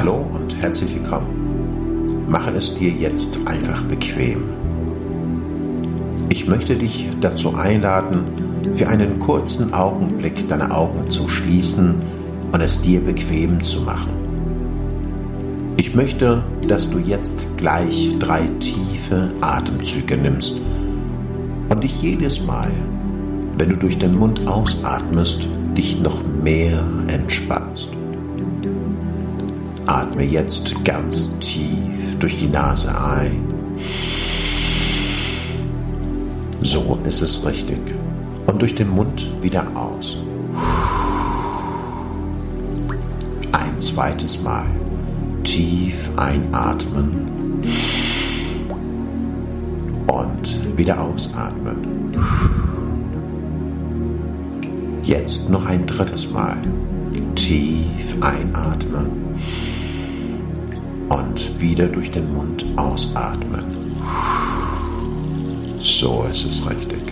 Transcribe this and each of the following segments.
Hallo und herzlich willkommen. Mache es dir jetzt einfach bequem. Ich möchte dich dazu einladen, für einen kurzen Augenblick deine Augen zu schließen und es dir bequem zu machen. Ich möchte, dass du jetzt gleich drei tiefe Atemzüge nimmst und dich jedes Mal, wenn du durch den Mund ausatmest, dich noch mehr entspannst. Atme jetzt ganz tief durch die Nase ein. So ist es richtig. Und durch den Mund wieder aus. Ein zweites Mal. Tief einatmen. Und wieder ausatmen. Jetzt noch ein drittes Mal. Tief einatmen und wieder durch den Mund ausatmen. So ist es richtig.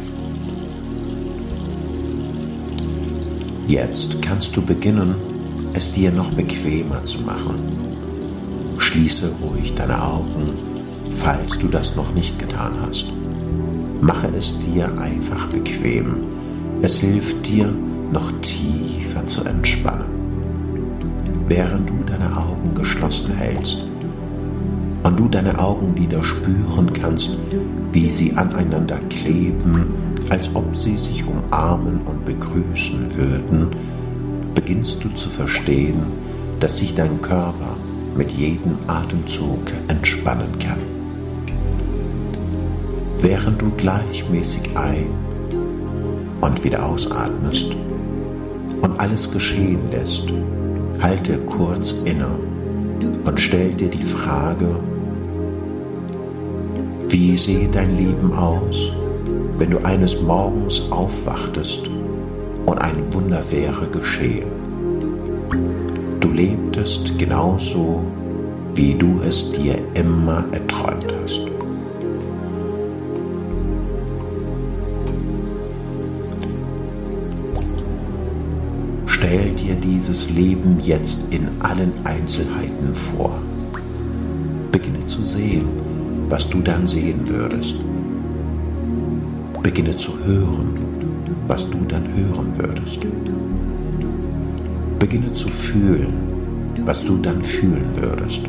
Jetzt kannst du beginnen, es dir noch bequemer zu machen. Schließe ruhig deine Augen, falls du das noch nicht getan hast. Mache es dir einfach bequem. Es hilft dir, noch tiefer zu entspannen. Während du deine Augen geschlossen hältst, und du deine Augenlider spüren kannst, wie sie aneinander kleben, als ob sie sich umarmen und begrüßen würden, beginnst du zu verstehen, dass sich dein Körper mit jedem Atemzug entspannen kann. Während du gleichmäßig ein und wieder ausatmest und alles geschehen lässt, halte kurz inne und stell dir die Frage, wie sehe dein Leben aus, wenn du eines Morgens aufwachtest und ein Wunder wäre geschehen? Du lebtest genauso, wie du es dir immer erträumt hast. Stell dir dieses Leben jetzt in allen Einzelheiten vor. Beginne zu sehen, was du dann sehen würdest. Beginne zu hören, was du dann hören würdest. Beginne zu fühlen, was du dann fühlen würdest.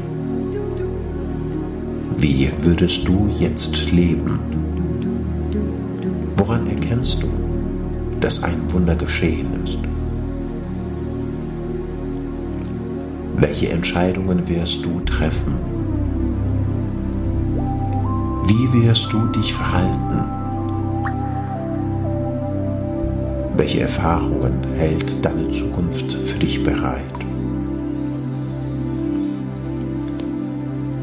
Wie würdest du jetzt leben? Woran erkennst du, dass ein Wunder geschehen ist? Welche Entscheidungen wirst du treffen? Wie wirst du dich verhalten? Welche Erfahrungen hält deine Zukunft für dich bereit?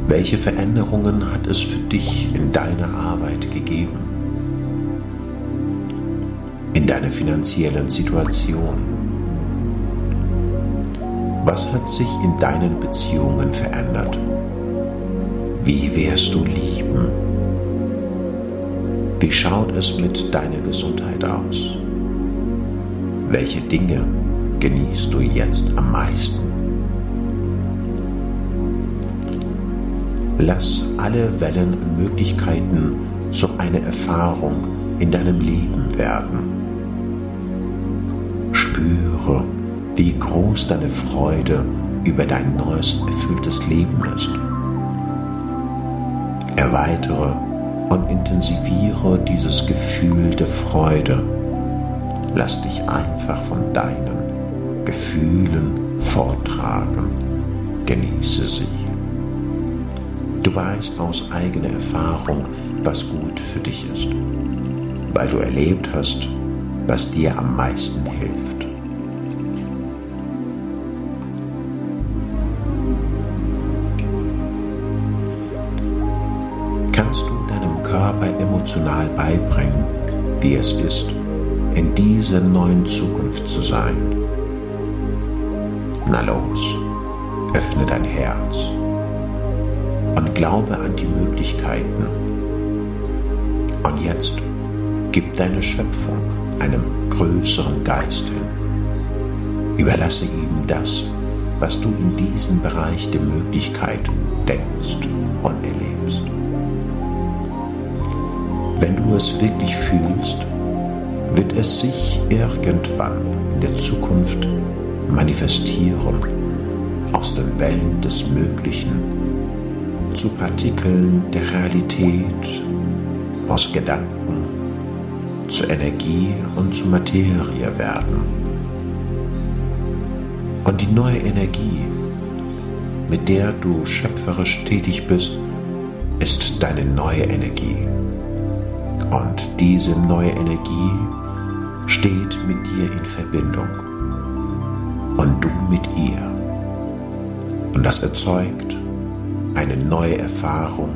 Welche Veränderungen hat es für dich in deiner Arbeit gegeben? In deiner finanziellen Situation? Was hat sich in deinen Beziehungen verändert? Wie wirst du lieben? Wie schaut es mit deiner Gesundheit aus? Welche Dinge genießt du jetzt am meisten? Lass alle Wellen und Möglichkeiten zu einer Erfahrung in deinem Leben werden. Spüre, wie groß deine Freude über dein neues erfülltes Leben ist. Erweitere und intensiviere dieses Gefühl der Freude. Lass dich einfach von deinen Gefühlen vortragen. Genieße sie. Du weißt aus eigener Erfahrung, was gut für dich ist, weil du erlebt hast, was dir am meisten hilft. Emotional beibringen, wie es ist, in dieser neuen Zukunft zu sein. Na los, öffne dein Herz und glaube an die Möglichkeiten. Und jetzt gib deine Schöpfung einem größeren Geist hin. Überlasse ihm das, was du in diesem Bereich der Möglichkeit denkst und erlebst. Wenn du es wirklich fühlst, wird es sich irgendwann in der Zukunft manifestieren aus den Wellen des Möglichen zu Partikeln der Realität, aus Gedanken zu Energie und zu Materie werden. Und die neue Energie, mit der du schöpferisch tätig bist, ist deine neue Energie. Und diese neue Energie steht mit dir in Verbindung und du mit ihr. Und das erzeugt eine neue Erfahrung,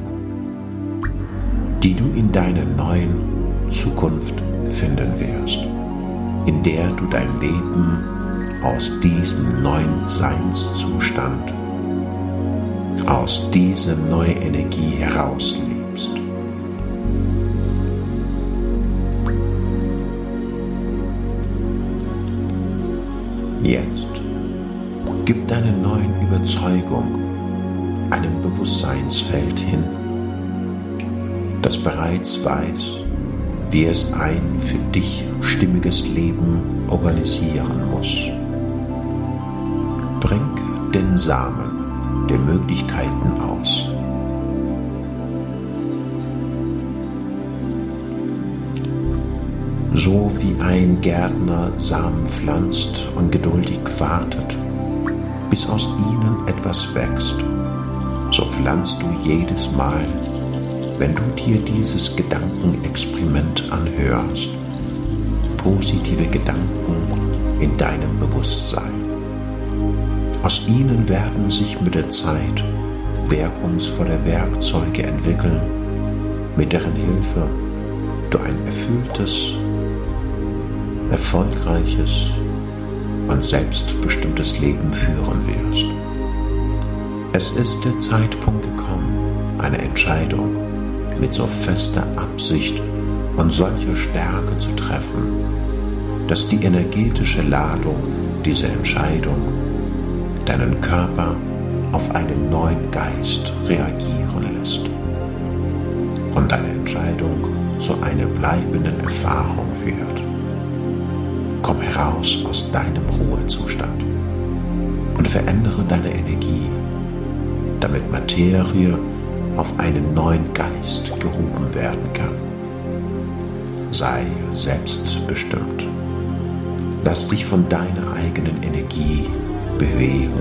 die du in deiner neuen Zukunft finden wirst, in der du dein Leben aus diesem neuen Seinszustand, aus dieser neuen Energie herauslebst. Jetzt gib deine neuen Überzeugung einem Bewusstseinsfeld hin, das bereits weiß, wie es ein für dich stimmiges Leben organisieren muss. Bring den Samen der Möglichkeiten aus. So wie ein Gärtner Samen pflanzt und geduldig wartet, bis aus ihnen etwas wächst, so pflanzt du jedes Mal, wenn du dir dieses Gedankenexperiment anhörst, positive Gedanken in deinem Bewusstsein. Aus ihnen werden sich mit der Zeit wirkungsvolle Werkzeuge entwickeln, mit deren Hilfe du ein erfülltes erfolgreiches und selbstbestimmtes Leben führen wirst. Es ist der Zeitpunkt gekommen, eine Entscheidung mit so fester Absicht und solcher Stärke zu treffen, dass die energetische Ladung dieser Entscheidung deinen Körper auf einen neuen Geist reagieren lässt und deine Entscheidung zu einer bleibenden Erfahrung wird. Heraus aus deinem Ruhezustand und verändere deine Energie, damit Materie auf einen neuen Geist gehoben werden kann. Sei selbstbestimmt. Lass dich von deiner eigenen Energie bewegen.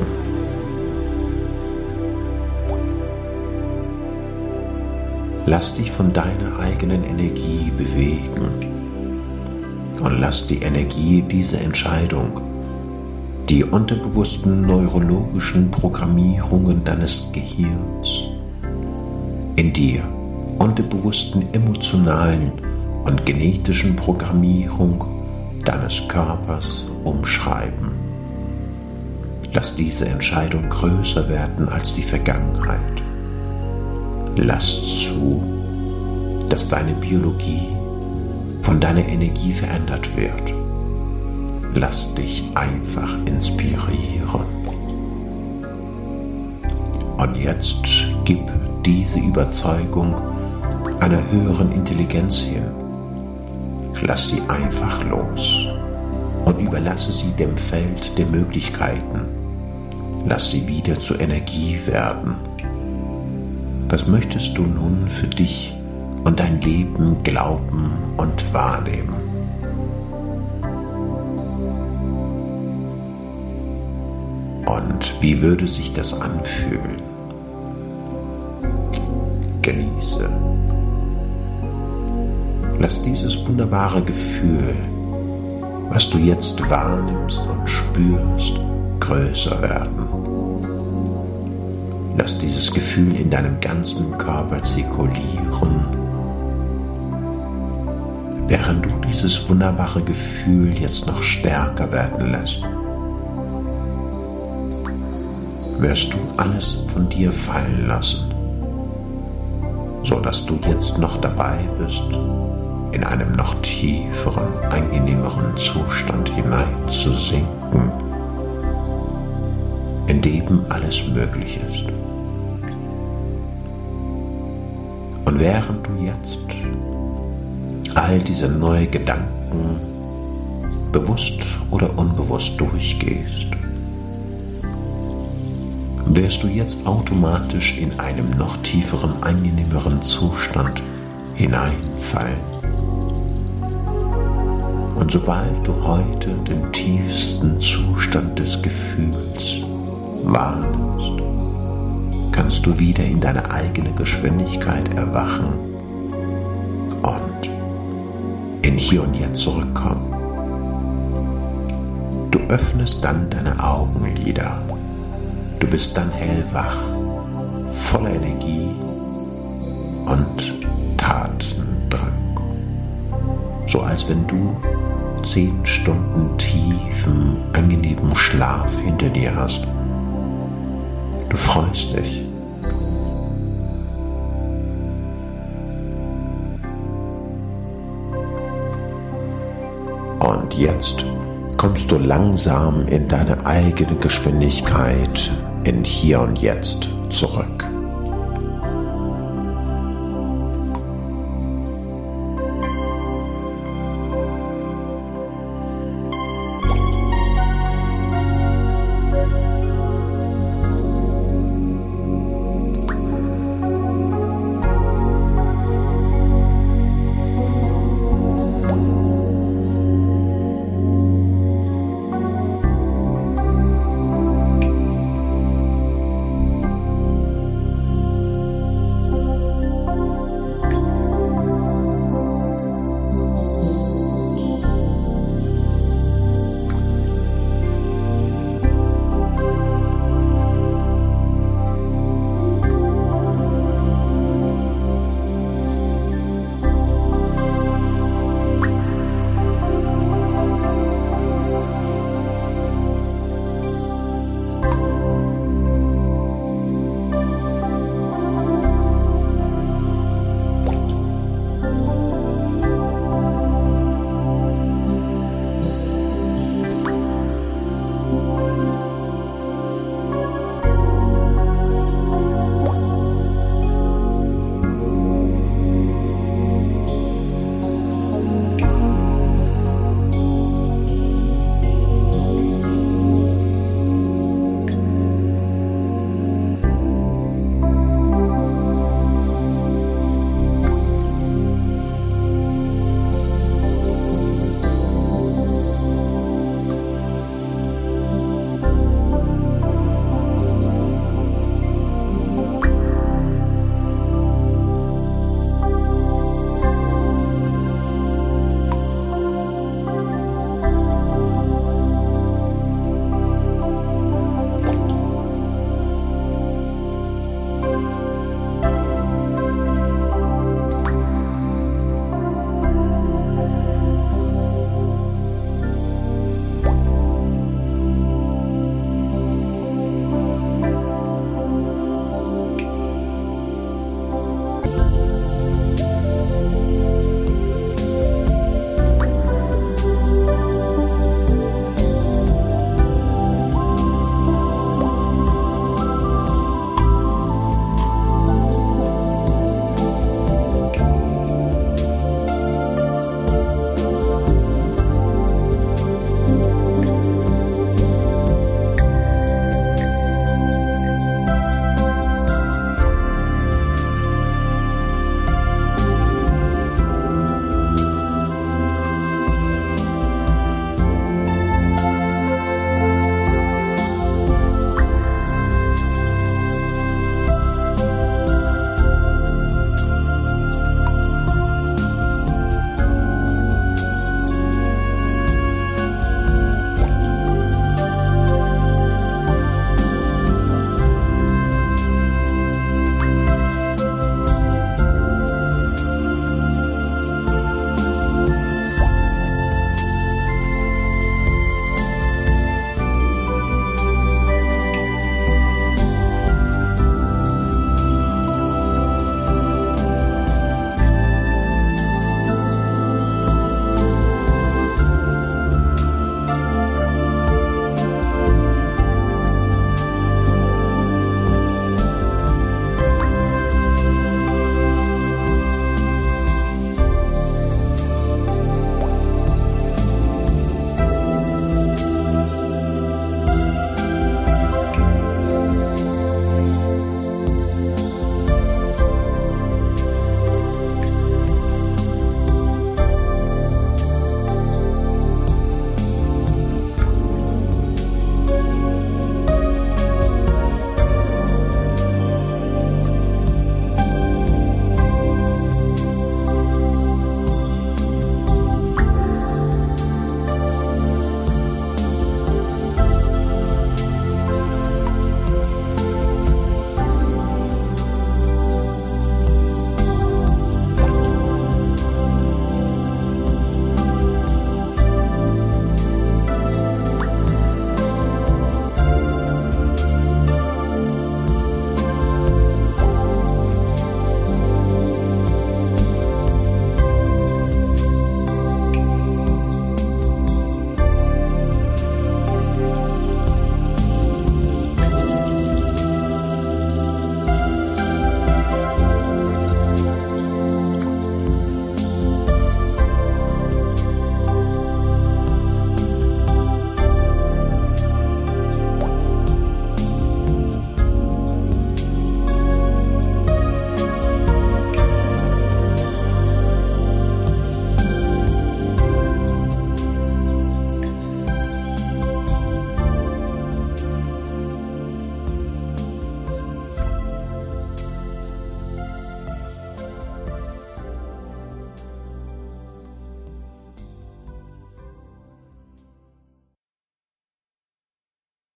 Lass dich von deiner eigenen Energie bewegen und lass die Energie dieser Entscheidung, die unterbewussten neurologischen Programmierungen deines Gehirns, in dir unterbewussten emotionalen und genetischen Programmierung deines Körpers umschreiben. Lass diese Entscheidung größer werden als die Vergangenheit. Lass zu, dass deine Biologie von deiner Energie verändert wird. Lass dich einfach inspirieren. Und jetzt gib diese Überzeugung einer höheren Intelligenz hin. Lass sie einfach los und überlasse sie dem Feld der Möglichkeiten. Lass sie wieder zur Energie werden. Was möchtest du nun für dich und dein Leben glauben und wahrnehmen. Und wie würde sich das anfühlen? Genieße. Lass dieses wunderbare Gefühl, was du jetzt wahrnimmst und spürst, größer werden. Lass dieses Gefühl in deinem ganzen Körper zirkulieren während du dieses wunderbare Gefühl jetzt noch stärker werden lässt, wirst du alles von dir fallen lassen, so dass du jetzt noch dabei bist, in einem noch tieferen, angenehmeren Zustand hineinzusinken, in dem alles möglich ist. Und während du jetzt all diese neuen Gedanken bewusst oder unbewusst durchgehst, wirst du jetzt automatisch in einem noch tieferen, angenehmeren Zustand hineinfallen. Und sobald du heute den tiefsten Zustand des Gefühls wahrnimmst, kannst du wieder in deine eigene Geschwindigkeit erwachen und in Hier und Jetzt zurückkommen. Du öffnest dann deine Augenlider. Du bist dann hellwach, voller Energie und Tatendrang. So als wenn du zehn Stunden tiefen, angenehmen Schlaf hinter dir hast. Du freust dich. Und jetzt kommst du langsam in deine eigene Geschwindigkeit in Hier und Jetzt zurück.